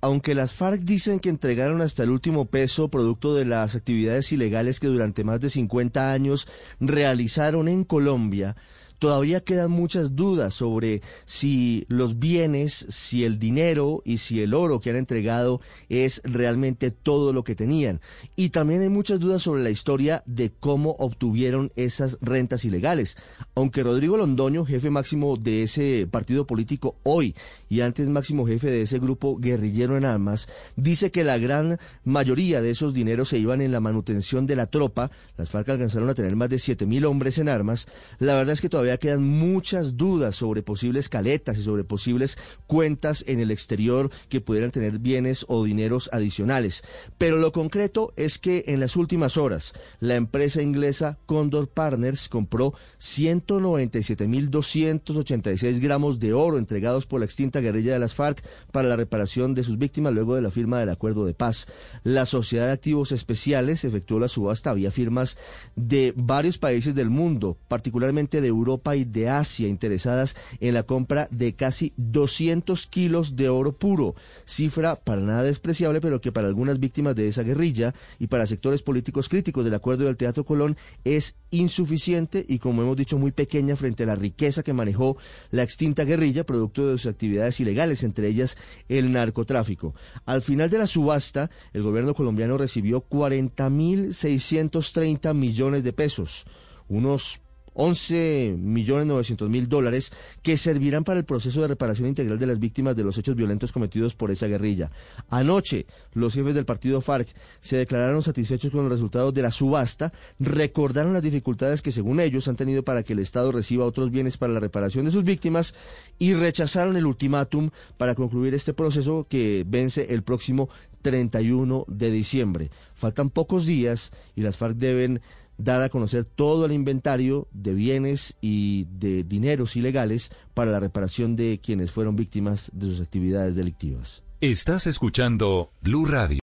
Aunque las FARC dicen que entregaron hasta el último peso producto de las actividades ilegales que durante más de 50 años realizaron en Colombia, todavía quedan muchas dudas sobre si los bienes, si el dinero y si el oro que han entregado es realmente todo lo que tenían. Y también hay muchas dudas sobre la historia de cómo obtuvieron esas rentas ilegales. Aunque Rodrigo Londoño, jefe máximo de ese partido político hoy y antes máximo jefe de ese grupo guerrillero en armas, dice que la gran mayoría de esos dineros se iban en la manutención de la tropa. Las FARC alcanzaron a tener más de siete mil hombres en armas. La verdad es que todavía quedan muchas dudas sobre posibles caletas y sobre posibles cuentas en el exterior que pudieran tener bienes o dineros adicionales. Pero lo concreto es que en las últimas horas la empresa inglesa Condor Partners compró 197.286 gramos de oro entregados por la extinta guerrilla de las FARC para la reparación de sus víctimas luego de la firma del acuerdo de paz. La Sociedad de Activos Especiales efectuó la subasta había firmas de varios países del mundo, particularmente de Y de Asia interesadas en la compra de casi 200 kilos de oro puro, cifra para nada despreciable, pero que para algunas víctimas de esa guerrilla y para sectores políticos críticos del acuerdo del Teatro Colón es insuficiente y, como hemos dicho, muy pequeña frente a la riqueza que manejó la extinta guerrilla, producto de sus actividades ilegales, entre ellas el narcotráfico. Al final de la subasta, el gobierno colombiano recibió 40.630 millones de pesos, unos 11 millones 900 mil dólares que servirán para el proceso de reparación integral de las víctimas de los hechos violentos cometidos por esa guerrilla. Anoche, los jefes del partido FARC se declararon satisfechos con los resultados de la subasta, recordaron las dificultades que según ellos han tenido para que el Estado reciba otros bienes para la reparación de sus víctimas y rechazaron el ultimátum para concluir este proceso que vence el próximo 31 de diciembre. Faltan pocos días y las FARC deben dar a conocer todo el inventario de bienes y de dineros ilegales para la reparación de quienes fueron víctimas de sus actividades delictivas. Estás escuchando Blue Radio.